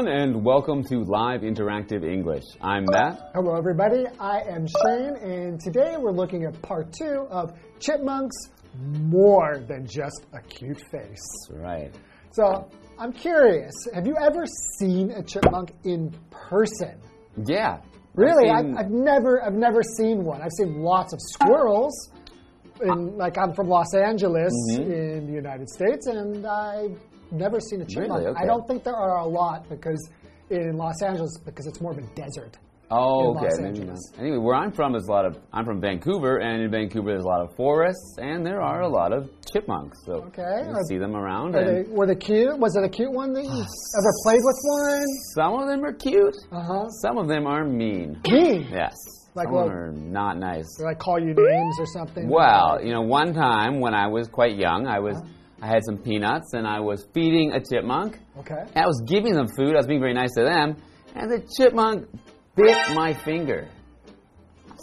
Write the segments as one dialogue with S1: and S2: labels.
S1: everyone, and welcome to Live Interactive English. I'm Matt.
S2: Hello, everybody. I am Shane, and today we're looking at part two of Chipmunks More Than Just a Cute Face.
S1: Right.
S2: So, I'm curious have you ever seen a chipmunk in person?
S1: Yeah.
S2: Really?
S1: I've
S2: I've, I've never, I've never seen one. I've seen lots of squirrels. In, like I'm from Los Angeles
S1: Mm-hmm.
S2: in the United States, and I've never seen a chipmunk.
S1: okay.
S2: I don't think there are a lot because in Los Angeles because it's more of a desert.
S1: Oh, okay. Anyway, where I'm from is a lot of. I'm from Vancouver, and in Vancouver there's a lot of forests, and there are a lot of chipmunks. So
S2: Okay.
S1: you
S2: Are-
S1: see them around, and
S2: they, were they cute? Was it a cute one that you ever played with one?
S1: some of them are cute.
S2: Uh huh.
S1: Some of them are mean.
S2: Mean.
S1: Yes.
S2: Like
S1: some
S2: what?
S1: are not nice.
S2: Did I call you names or something?
S1: Well, you know, one time when I was quite young, I was I had some peanuts and I was feeding a chipmunk.
S2: Okay.
S1: And I was giving them food. I was being very nice to them, and the chipmunk bit my finger.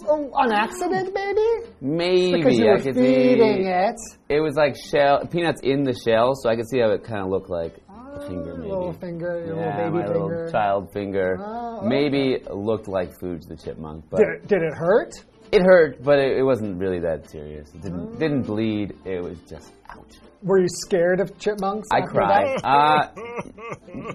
S2: Oh, on accident, maybe?
S1: Maybe
S2: Because you
S1: I
S2: were
S1: could
S2: feeding
S1: see.
S2: it.
S1: It was like shell peanuts in the shell, so I could see how it kind of looked like a finger,
S2: Ah,
S1: maybe.
S2: Little finger, your
S1: yeah,
S2: little
S1: my
S2: baby
S1: little child finger.
S2: Oh, okay.
S1: Maybe looked like food to the chipmunk, but
S2: Did it, did it hurt?
S1: It hurt. But it, it wasn't really that serious. It didn't
S2: Oh.
S1: didn't bleed. It was just ouch.
S2: Were you scared of chipmunks?
S1: I cried. Uh,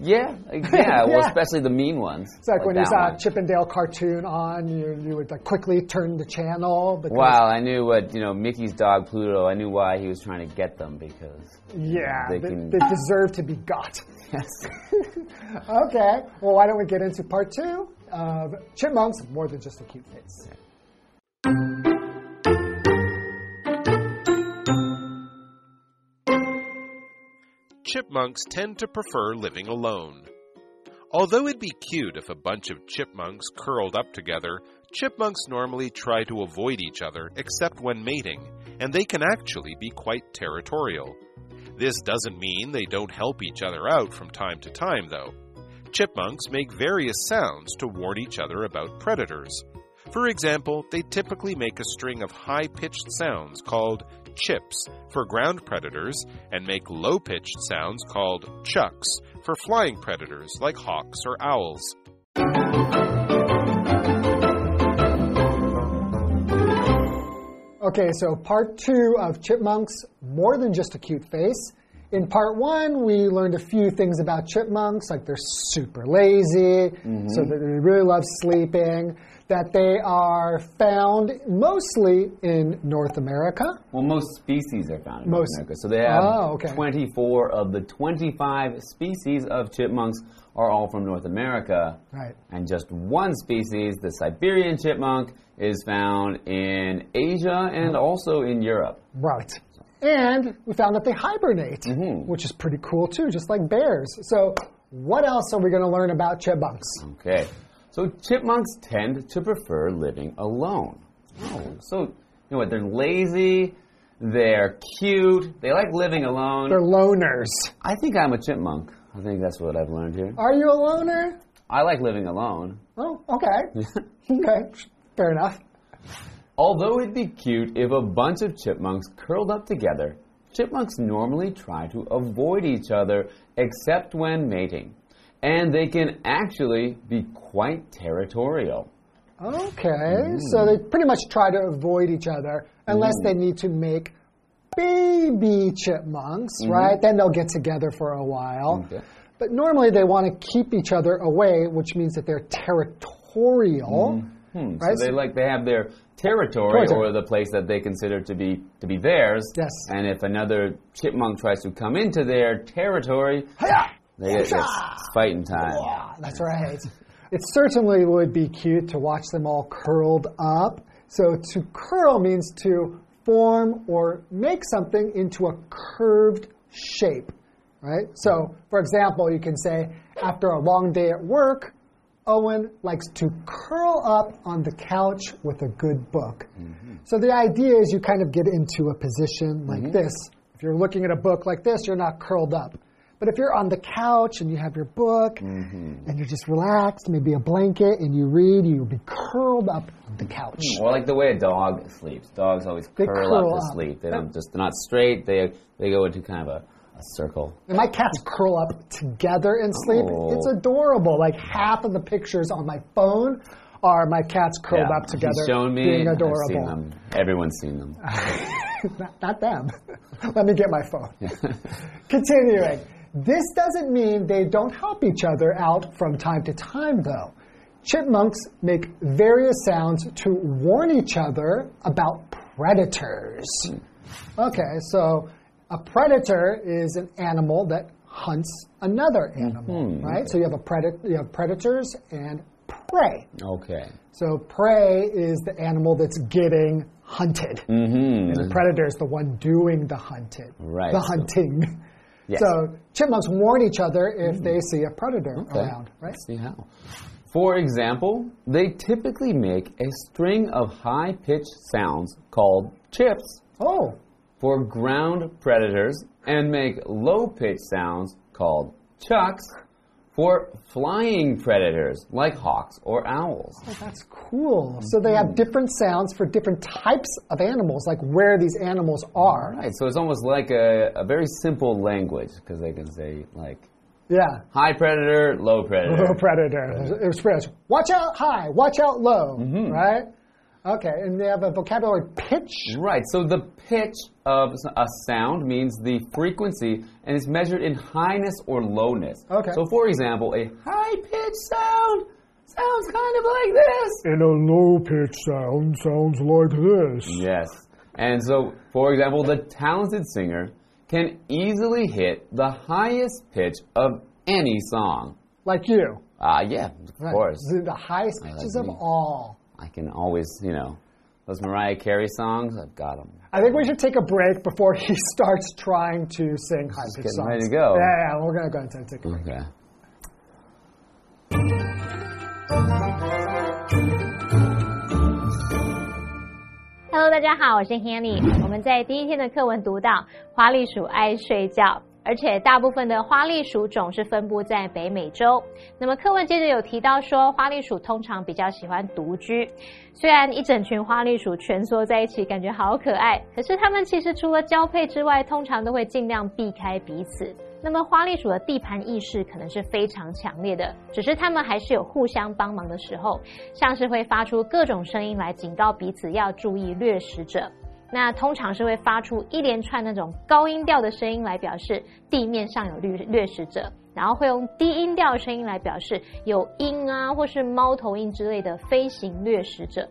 S1: yeah, yeah. Well, especially the mean ones.
S2: It's like, when you saw a
S1: one.
S2: Chip 'n Dale cartoon on, you, you would like quickly turn the channel because
S1: Wow, I knew what you know. Mickey's dog Pluto. I knew why he was trying to get them because
S2: yeah,
S1: They
S2: they,
S1: can-
S2: they deserve to be got.
S1: yes.
S2: okay, well, why don't we get into part two of Chipmunks More Than Just a Cute Face?
S3: Chipmunks tend to prefer living alone. Although it'd be cute if a bunch of chipmunks curled up together, chipmunks normally try to avoid each other except when mating, and they can actually be quite territorial. This doesn't mean they don't help each other out from time to time, though. Chipmunks make various sounds to warn each other about predators. For example, they typically make a string of high pitched sounds called chips for ground predators and make low pitched sounds called chucks for flying predators like hawks or owls.
S2: Okay, so part two of Chipmunks More Than Just a Cute Face. In part one, we learned a few things about chipmunks, like they're super lazy, mm-hmm. so they really love sleeping, that they are found mostly in North America.
S1: Well, most species are found in North America. So they have
S2: Oh, okay.
S1: 24 of the 25 species of chipmunks are all from North America.
S2: Right.
S1: And just one species, the Siberian chipmunk, is found in Asia and mm-hmm. also in Europe.
S2: Right. And we found that they hibernate, mm-hmm. which is pretty cool too, just like bears. So, what else are we going to learn about chipmunks?
S1: Okay. So chipmunks tend to prefer living alone. Oh, so you know what? They're lazy. They're cute. They like living alone.
S2: They're loners.
S1: I think I'm a chipmunk. I think that's what I've learned here.
S2: Are you a loner?
S1: I like living alone.
S2: Oh, okay. okay, fair enough.
S1: Although it'd be cute if a bunch of chipmunks curled up together, chipmunks normally try to avoid each other except when mating. And they can actually be quite territorial.
S2: Okay, so hmm. they pretty much try to avoid each other unless hmm. they need to make baby chipmunks, mm-hmm. right? Then they'll get together for a while.
S1: Okay.
S2: But normally they want to keep each other away, which means that they're territorial.
S1: Hmm,
S2: Right, hmm.
S1: So they like they have their territory
S2: Territory.
S1: or the place that they consider to be to be theirs.
S2: Yes.
S1: And if another chipmunk tries to come into their territory, they get it's fighting time.
S2: Yeah, that's right. It certainly would be cute to watch them all curled up. So to curl means to form or make something into a curved shape, right? So, for example, you can say, after a long day at work, Owen likes to curl up on the couch with a good book. Mm-hmm. So the idea is you kind of get into a position like mm-hmm. this. If you're looking at a book like this, you're not curled up. But if you're on the couch and you have your book
S1: Mm-hmm.
S2: and you're just relaxed, maybe a blanket, and you read, you'll be curled up on the couch.
S1: Or like the way a dog sleeps. Dogs always
S2: They
S1: curl,
S2: curl
S1: up to sleep. They don't just they're not straight. They they go into kind of a, a circle.
S2: And my cats curl up together and sleep.
S1: Oh.
S2: It's adorable. Like half of the pictures on my phone are my cats curled
S1: Yeah,
S2: up together,
S1: shown me.
S2: being
S1: I've seen
S2: adorable.
S1: them. Everyone's seen them.
S2: not, not them. Let me get my phone. Continuing. This doesn't mean they don't help each other out from time to time, though. Chipmunks make various sounds to warn each other about predators. Okay, so a predator is an animal that hunts another animal, right? So you have a predator, you have predators and prey.
S1: Okay.
S2: So prey is the animal that's getting hunted.
S1: Mm-hmm.
S2: And the predator is the one doing the hunted.
S1: Right,
S2: The
S1: so-
S2: hunting.
S1: Yes.
S2: So chipmunks warn each other if they hmm. see a predator
S1: Okay.
S2: around, right?
S1: Let's see how. For example, they typically make a string of high pitched sounds called chips
S2: Oh,
S1: for ground predators and make low pitched sounds called chucks for flying predators like hawks or owls.
S2: Oh, that's cool. So they have different sounds for different types of animals, like where these animals are.
S1: Right, so it's almost like a, a very simple language because they can say like
S2: Yeah.
S1: high predator, low predator.
S2: Low predator. It was French. Watch out high, watch out low,
S1: Mm-hmm.
S2: right? Okay, and they have a vocabulary pitch.
S1: Right, so the pitch of a sound means the frequency and it's measured in highness or lowness.
S2: Okay.
S1: So, for example, a high pitched sound sounds kind of like this.
S2: And a low pitch sound sounds like this.
S1: Yes. And so, for example, the talented singer can easily hit the highest pitch of any song.
S2: Like you.
S1: Ah, yeah, of
S2: Right.
S1: course.
S2: The, the highest
S1: I like
S2: pitches of
S1: me.
S2: all.
S1: I can always, you know, those Mariah Carey songs, I've got them.
S2: I think we should take a break before he starts trying to sing high pitched
S1: getting
S2: songs.
S1: ready to go.
S2: Yeah, yeah, we're gonna go and take a break.
S1: Okay.
S4: Hello，大家好，我是 Hanny。我们在第一天的课文读到花栗鼠爱睡觉， 而且大部分的花栗鼠种是分布在北美洲。那么课文接着有提到说，花栗鼠通常比较喜欢独居。虽然一整群花栗鼠蜷缩在一起，感觉好可爱，可是它们其实除了交配之外，通常都会尽量避开彼此。那么花栗鼠的地盘意识可能是非常强烈的，只是它们还是有互相帮忙的时候，像是会发出各种声音来警告彼此要注意掠食者。那通常是会发出一连串那种高音调的声音来表示地面上有掠掠食者，然后会用低音调的声音来表示有鹰啊或是猫头鹰之类的飞行掠食者。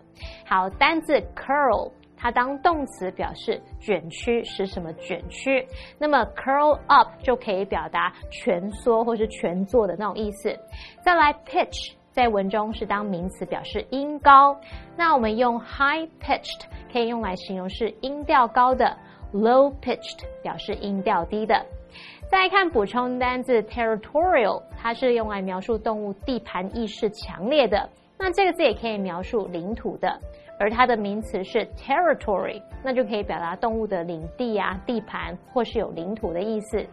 S4: 好，单字 curl。它当动词表示卷曲，使什么卷曲？那么 curl up 就可以表达蜷缩或是蜷坐的那种意思。再来 pitch 在文中是当名词表示音高，那我们用 high pitched 可以用来形容是音调高的，low pitched 表示音调低的。再看补充单字 territorial，它是用来描述动物地盘意识强烈的。那这个字也可以描述领土的，而它的名词是 territory，那就可以表达动物的领地啊、地盘或是有领土的意思。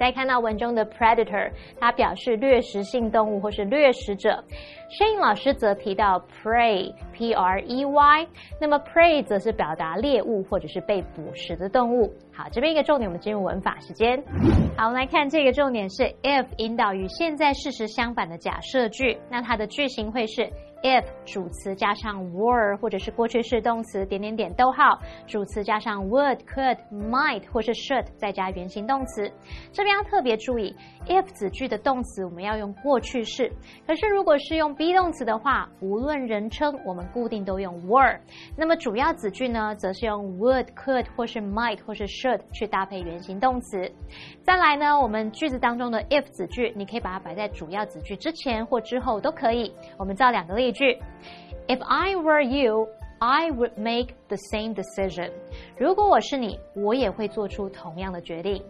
S4: 再看到文中的 predator，它表示掠食性动物或是掠食者。声音老师则提到 prey，p r e y，那么 prey 则是表达猎物或者是被捕食的动物。好，这边一个重点，我们进入文法时间。好，我们来看这个重点是 if 引导与现在事实相反的假设句，那它的句型会是。if 主词加上 were 或者是过去式动词点点点逗号，主词加上 would、could、might 或是 should 再加原形动词。这边要特别注意，if 子句的动词我们要用过去式，可是如果是用 be 动词的话，无论人称我们固定都用 were。那么主要子句呢，则是用 would、could 或是 might 或是 should 去搭配原形动词。再来呢，我们句子当中的 if 子句，你可以把它摆在主要子句之前或之后都可以。我们造两个例句：If I were you, I would make the same decision。如果我是你，我也会做出同样的决定。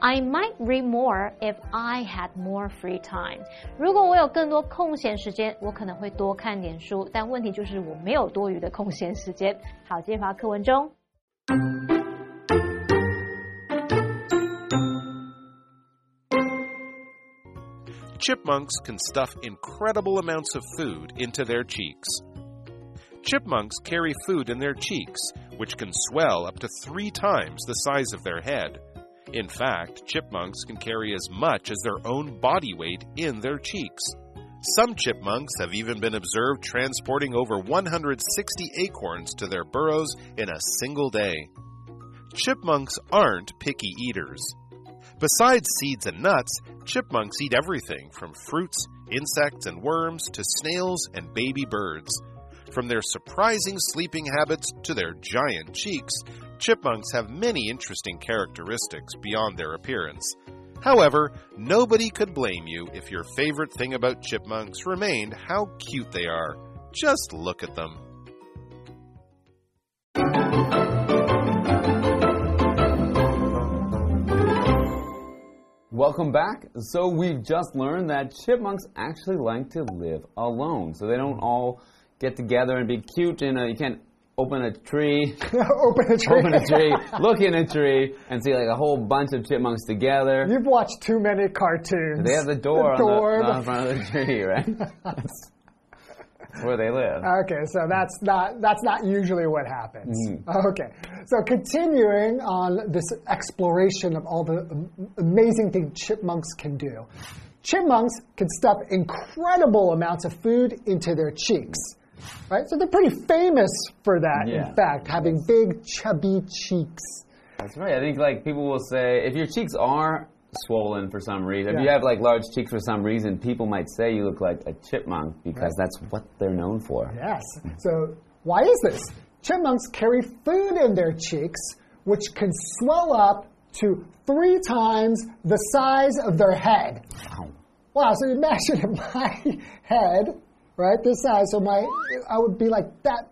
S4: I might read more if I had more free time。如果我有更多空闲时间，我可能会多看点书。但问题就是我没有多余的空闲时间。好，接回到课文中。
S3: chipmunks can stuff incredible amounts of food into their cheeks. Chipmunks carry food in their cheeks, which can swell up to three times the size of their head. In fact, chipmunks can carry as much as their own body weight in their cheeks. Some chipmunks have even been observed transporting over 160 acorns to their burrows in a single day. Chipmunks aren't picky eaters. Besides seeds and nuts, chipmunks eat everything from fruits, insects, and worms to snails and baby birds. From their surprising sleeping habits to their giant cheeks, chipmunks have many interesting characteristics beyond their appearance. However, nobody could blame you if your favorite thing about chipmunks remained how cute they are. Just look at them.
S1: Welcome back. So we've just learned that chipmunks actually like to live alone. So they don't all get together and be cute and you can't open a tree,
S2: Open a tree.
S1: open a tree, look in a tree and see like a whole bunch of chipmunks together.
S2: You've watched too many cartoons.
S1: They have the door,
S2: The door,
S1: on, the,
S2: the-
S1: on the front of the tree, right? That's, that's where they live.
S2: Okay, so that's not that's not usually what happens.
S1: Mm-hmm.
S2: Okay, so continuing on this exploration of all the amazing things chipmunks can do. Chipmunks can stuff incredible amounts of food into their cheeks. Right? So they're pretty famous for that,
S1: Yeah.
S2: in fact, having big, chubby cheeks.
S1: That's right. I think like people will say if your cheeks are swollen for some reason, if you have like large cheeks for some reason, people might say you look like a chipmunk because that's what they're known for.
S2: Yes. So why is this? Chipmunks carry food in their cheeks, which can swell up to three times the size of their head.
S1: Wow.
S2: Wow, so imagine if my head, right, this size, so my I would be like that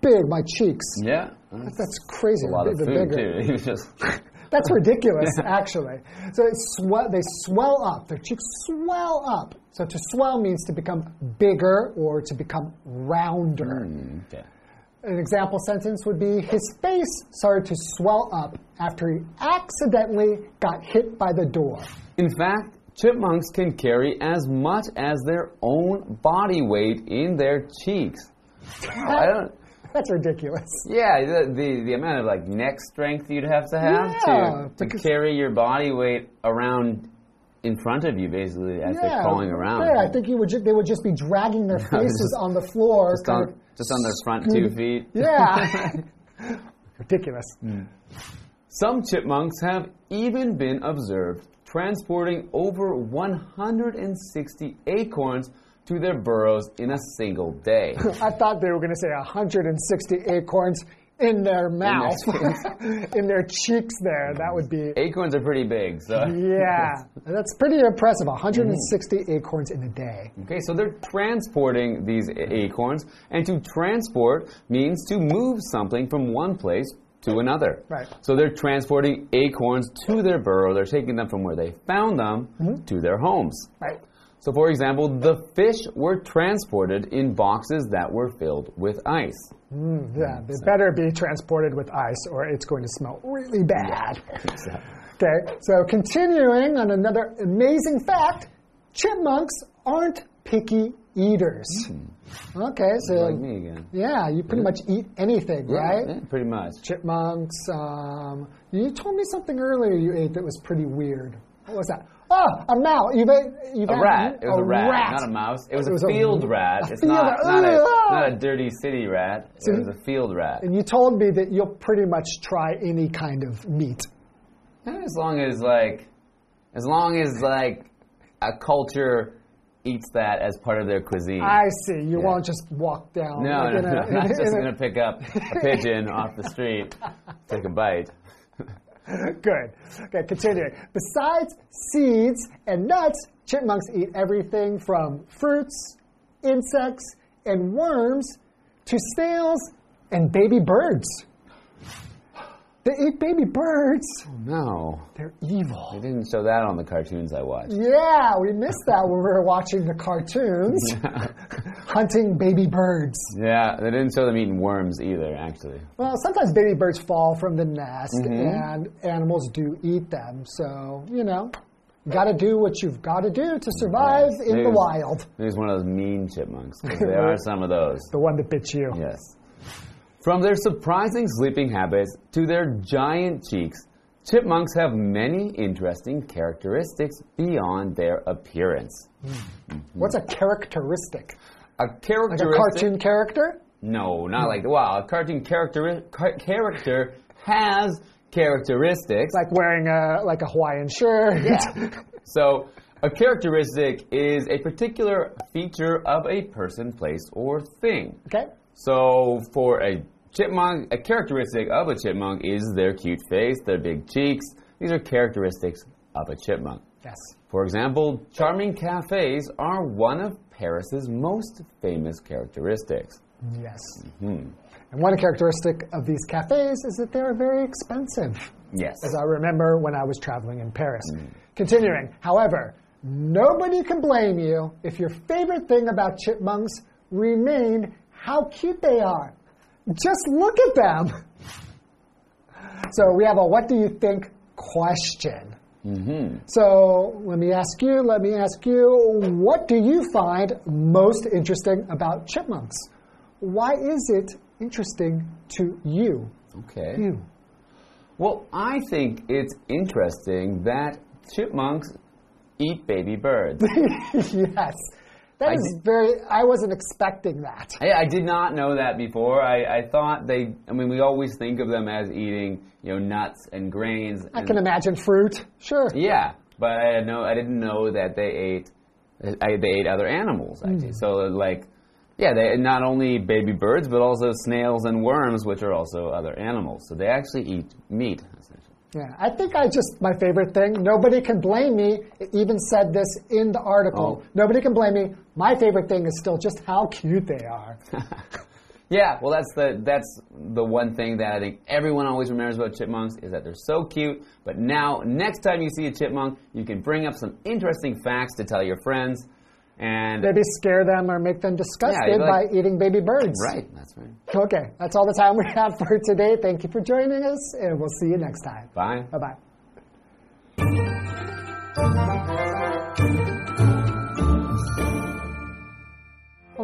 S2: big, my cheeks.
S1: Yeah. That's
S2: That's crazy.
S1: a lot of food
S2: bigger.
S1: too. Just
S2: That's ridiculous, actually. So swell, they swell up. Their cheeks swell up. So to swell means to become bigger or to become rounder.
S1: Hmm, okay.
S2: An example sentence would be His face started to swell up after he accidentally got hit by the door.
S1: In fact, chipmunks can carry as much as their own body weight in their cheeks. I don't.
S2: That's ridiculous.
S1: Yeah, the, the the amount of like neck strength you'd have to have
S2: Yeah,
S1: to to carry your body weight around in front of you, basically, as they're crawling around.
S2: Yeah, I think you would ju- they would just be dragging their faces
S1: just-
S2: on the floor.
S1: just on just on their front two feet.
S2: yeah. ridiculous. Hmm.
S1: Some chipmunks have even been observed transporting over 160 acorns to their burrows in a single day.
S2: I thought they were going to say 160 acorns in their mouth, in their cheeks there. That would be.
S1: acorns are pretty big, so.
S2: Yeah, that's pretty impressive. 160 mm. acorns in a day.
S1: Okay, so they're transporting these acorns, and to transport means to move something from one place to another.
S2: Right.
S1: So they're transporting acorns to their burrow. They're taking them from where they found them
S2: Mm-hmm.
S1: to their homes.
S2: Right.
S1: So, for example, the fish were transported in boxes that were filled with ice.
S2: Yeah, they better be transported with ice or it's going to smell really bad. Okay, so continuing on another amazing fact chipmunks aren't picky eaters. Okay, so.
S1: Like me again.
S2: Yeah, you pretty much eat anything, right?
S1: Yeah, pretty much.
S2: Chipmunks. Um, you told me something earlier you ate that was pretty weird. What was that? Oh, a mouse. You've ate, you've
S1: A
S2: had
S1: rat. It was a, rat,
S2: rat.
S1: not a mouse. It was
S2: It
S1: a
S2: was a-
S1: field rat.
S2: a
S1: It's
S2: field
S1: not, not, a, not a dirty city rat.
S2: So
S1: it was a field rat.
S2: And you told me that you'll pretty much try any kind of meat.
S1: As long as like, as long as like, a culture eats that as part of their cuisine.
S2: I see. You
S1: Yeah.
S2: won't just walk down.
S1: no,
S2: like
S1: no,
S2: in a-
S1: no, I'm not just gonna pick up a pigeon off the street, take a bite.
S2: Good. Okay, continuing. Besides seeds and nuts, chipmunks eat everything from fruits, insects, and worms to snails and baby birds. They eat baby birds.
S1: Oh, no,
S2: They're evil.
S1: they didn't show that on the cartoons I watched.
S2: Yeah, we missed that when we were watching the cartoons. Hunting baby birds.
S1: Yeah, they didn't show them eating worms either. Actually,
S2: Well, sometimes baby birds fall from the nest mm-hmm. and animals do eat them. So, you know, got to do what you've got to do to survive in the wild.
S1: It's one of those mean chipmunks. there are some of those.
S2: The one that bit you.
S1: Yes. From their surprising sleeping habits to their giant cheeks, chipmunks have many interesting characteristics beyond their appearance. Hmm.
S2: What's a characteristic?
S1: A
S2: Like a cartoon character?
S1: No, not like wow. A cartoon character car- character has characteristics.
S2: Like wearing a like a Hawaiian shirt.
S1: Yeah. so, a characteristic is a particular feature of a person, place, or thing.
S2: okay.
S1: So, for a chipmunk, a characteristic of a chipmunk is their cute face, their big cheeks. These are characteristics of a chipmunk.
S2: Yes.
S1: For example, charming cafes are one of Paris's most famous characteristics.
S2: Yes.
S1: Hmm.
S2: And one characteristic of these cafes is that they're very expensive.
S1: Yes.
S2: as I remember when I was traveling in Paris. Continuing, however, nobody can blame you if your favorite thing about chipmunks remain how cute they are. Just look at them. So we have a what do you think question.
S1: Mm-hmm.
S2: So let me ask you, let me ask you, what do you find most interesting about chipmunks? Why is it interesting to you?
S1: Okay.
S2: You.
S1: Well, I think it's interesting that chipmunks eat baby birds.
S2: yes. That
S1: I
S2: is
S1: did-
S2: very, I wasn't expecting that.
S1: I, I did not know that before. I, I thought they, I mean, we always think of them as eating, you know, nuts and grains.
S2: I
S1: and-
S2: can imagine fruit. Sure.
S1: Yeah, but I had no, I didn't know that they ate, I, they ate other animals actually. Mm. So like, yeah, they not only baby birds but also snails and worms, which are also other animals. So they actually eat meat. Essentially.
S2: Yeah. I think I just, my favorite thing, nobody can blame me. It even said this in the article.
S1: Oh.
S2: Nobody can blame me. My favorite thing is still just how cute they are.
S1: Yeah, well, that's the that's the one thing that I think everyone always remembers about chipmunks is that they're so cute. But now, next time you see a chipmunk, you can bring up some interesting facts to tell your friends, and
S2: Maybe scare them or make them disgusted
S1: you'd be
S2: by eating baby birds.
S1: right, that's right.
S2: Okay. That's all the time we have for today. Thank you for joining us, and we'll see you next time.
S1: Bye.
S2: Bye bye.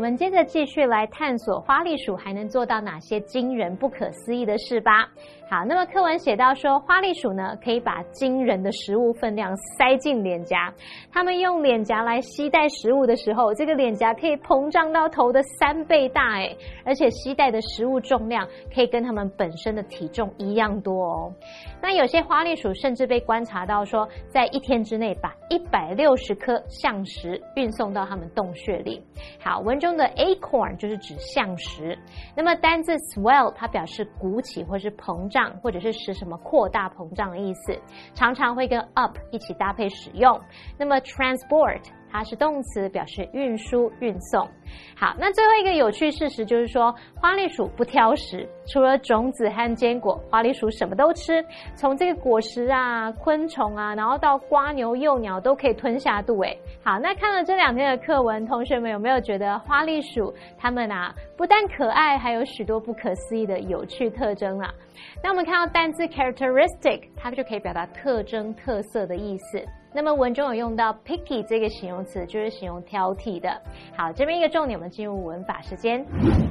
S4: 我们接着继续来探索花栗鼠还能做到哪些惊人不可思议的事吧。好，那么课文写到说，花栗鼠呢可以把惊人的食物分量塞进脸颊，它们用脸颊来吸带食物的时候，这个脸颊可以膨胀到头的三倍大诶，而且吸带的食物重量可以跟它们本身的体重一样多哦。那有些花栗鼠甚至被观察到说，在一天之内把一百六十颗橡实运送到它们洞穴里。好，文中的 acorn 就是指橡实。那么单字 swell 它表示鼓起或是膨胀，或者是使什么扩大膨胀的意思，常常会跟 up 一起搭配使用。那么 transport 它是动词，表示运输、运送。好，那最后一个有趣事实就是说，花栗鼠不挑食，除了种子和坚果，花栗鼠什么都吃，从这个果实啊、昆虫啊，然后到瓜牛、幼鸟都可以吞下肚。诶，好，那看了这两天的课文，同学们有没有觉得花栗鼠它们啊，不但可爱，还有许多不可思议的有趣特征啊？那我们看到单字 characteristic，它就可以表达特征、特色的意思。那么文中有用到 picky 这个形容词，就是形容挑剔的。好，这边一个重点，我们进入文法时间。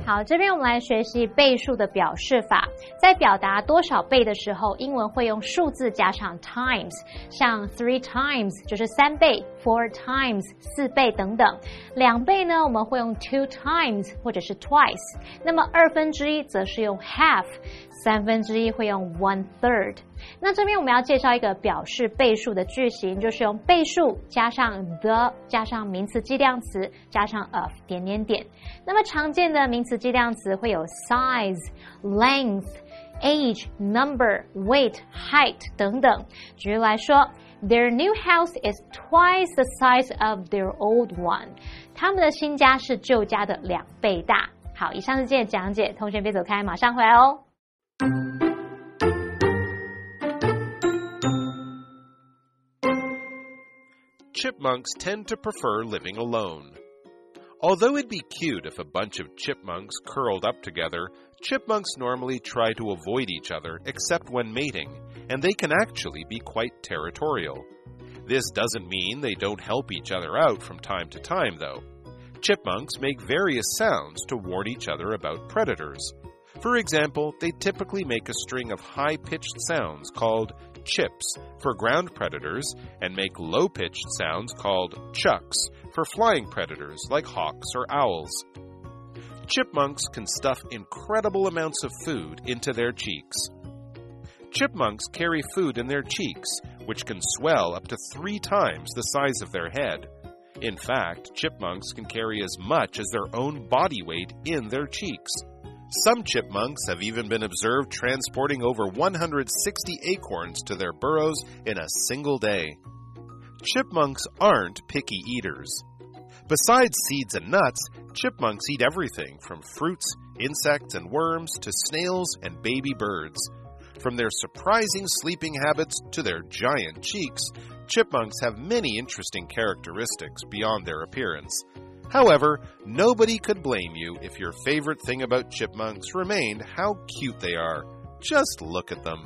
S4: 好，这边我们来学习倍数的表示法。在表达多少倍的时候，英文会用数字加上 times，像 three times 就是三倍，four times 四倍等等。两倍呢，我们会用 two times 或者是 twice。那么二分之一则是用 half，三分之一会用 one third。那这边我们要介绍一个表示倍数的句型，就是用倍数加上 the 加上名词计量词加上 of 点点点。那么常见的名词计量词会有 size、length、age、number、weight、height 等等。举例来说 ，Their new house is twice the size of their old one。他们的新家是旧家的两倍大。好，以上是今天的讲解，同学别走开，马上回来哦。
S3: Chipmunks tend to prefer living alone. Although it'd be cute if a bunch of chipmunks curled up together, chipmunks normally try to avoid each other except when mating, and they can actually be quite territorial. This doesn't mean they don't help each other out from time to time, though. Chipmunks make various sounds to warn each other about predators. For example, they typically make a string of high pitched sounds called chips for ground predators and make low pitched sounds called chucks for flying predators like hawks or owls. Chipmunks can stuff incredible amounts of food into their cheeks. Chipmunks carry food in their cheeks, which can swell up to three times the size of their head. In fact, chipmunks can carry as much as their own body weight in their cheeks. Some chipmunks have even been observed transporting over 160 acorns to their burrows in a single day. Chipmunks aren't picky eaters. Besides seeds and nuts, chipmunks eat everything from fruits, insects, and worms to snails and baby birds. From their surprising sleeping habits to their giant cheeks, chipmunks have many interesting characteristics beyond their appearance. However, nobody could blame you if your favorite thing about chipmunks remained how cute they are. Just look at them.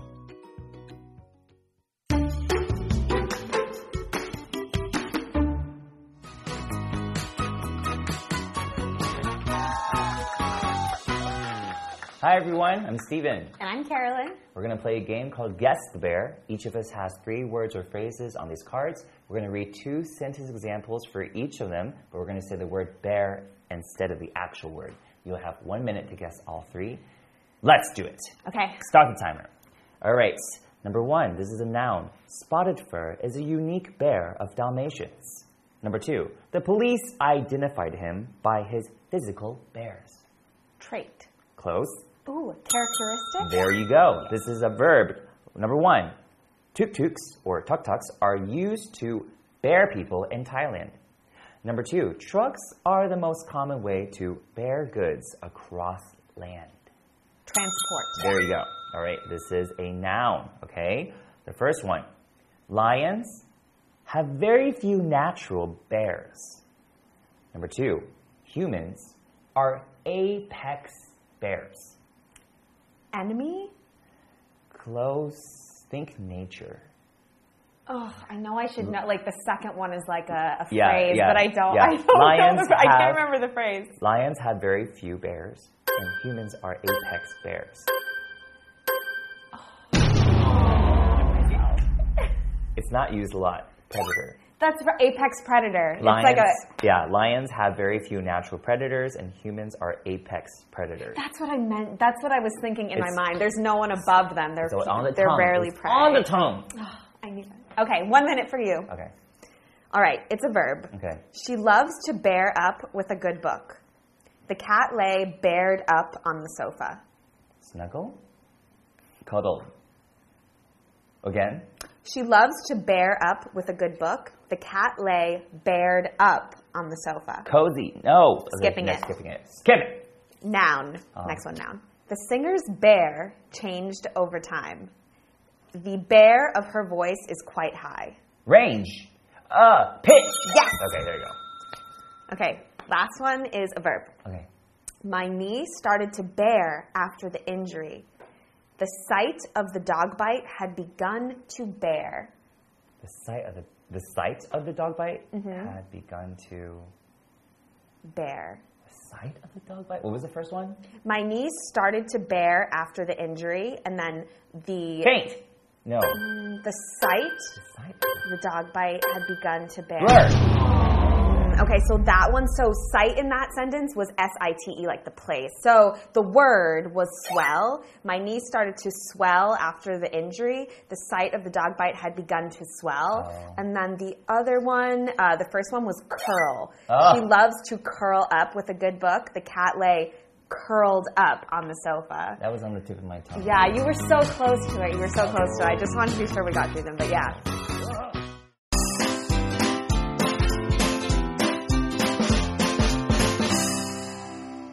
S5: Hi everyone, I'm Stephen.
S6: And I'm Carolyn.
S5: We're going to play a game called Guess the Bear. Each of us has three words or phrases on these cards. We're going to read two sentence examples for each of them, but we're going to say the word bear instead of the actual word. You'll have one minute to guess all three. Let's do it.
S6: Okay.
S5: Start the timer. All right. Number one, this is a noun. Spotted fur is a unique bear of Dalmatians. Number two, the police identified him by his physical bears.
S6: Trait.
S5: Close.
S6: Ooh, characteristic.
S5: There you go. This is a verb. Number one, tuk tuks or tuk tuks are used to bear people in Thailand. Number two, trucks are the most common way to bear goods across land.
S6: Transport.
S5: There you go. All right, this is a noun, okay? The first one lions have very few natural bears. Number two, humans are apex bears.
S6: Enemy.
S5: Close, think nature.
S6: Oh, I know I should know. Like the second one is like a, a
S5: Yeah,
S6: phrase,
S5: yeah,
S6: but I don't.
S5: yeah.
S6: I don't
S5: Lions
S6: know. The, I
S5: have-
S6: can't remember the phrase.
S5: Lions have very few bears, and humans are apex bears. Oh it's not used a lot. Predator.
S6: That's for apex predator.
S5: Lions,
S6: It's like a.
S5: yeah, lions have very few natural predators, and humans are apex predators.
S6: That's what I meant. That's what I was thinking in
S5: It's-
S6: my mind. There's no one above them. They're
S5: So on the
S6: they're
S5: tongue.
S6: rarely prey.
S5: On the tongue.
S6: I knew that. Okay, one minute for you.
S5: Okay.
S6: All right, it's a verb.
S5: Okay.
S6: She loves to bear up with a good book. The cat lay bared up on the sofa.
S5: Snuggle. Cuddle. Again.
S6: She loves to bear up with a good book. The cat lay bared up on the sofa.
S5: Cozy. No.
S6: Skipping
S5: next,
S6: it.
S5: Skipping it. Skip it.
S6: Noun. Next one, noun. The singer's bear changed over time. The bear of her voice is quite high.
S5: Range. Uh. Pitch.
S6: Yes.
S5: Okay. There you go.
S6: Okay, last one is a verb.
S5: Okay.
S6: My knee started to bear after the injury. The site of the dog bite had begun to bear.
S5: The site of the the site of the dog bite
S6: Mm-hmm.
S5: had begun to.
S6: Bear.
S5: The site of the dog bite. What was the first one?
S6: My knees started to bear after the injury, and then the
S5: Faint. No.
S6: the sight
S5: The sight. Of
S6: of the dog bite had begun to bear.
S5: the
S6: Okay, so that one, so sight in that sentence was S I T E, like the place. So the word was swell. My knee started to swell after the injury. The site of the dog bite had begun to swell.
S5: Oh.
S6: And then the other one, uh, the first one was curl.
S5: Oh.
S6: She loves to curl up with a good book. The cat lay curled up on the sofa.
S5: That was on the tip of my tongue.
S6: Yeah, you were so close to it. You were so close to it. I just wanted to be sure we got through them, but yeah.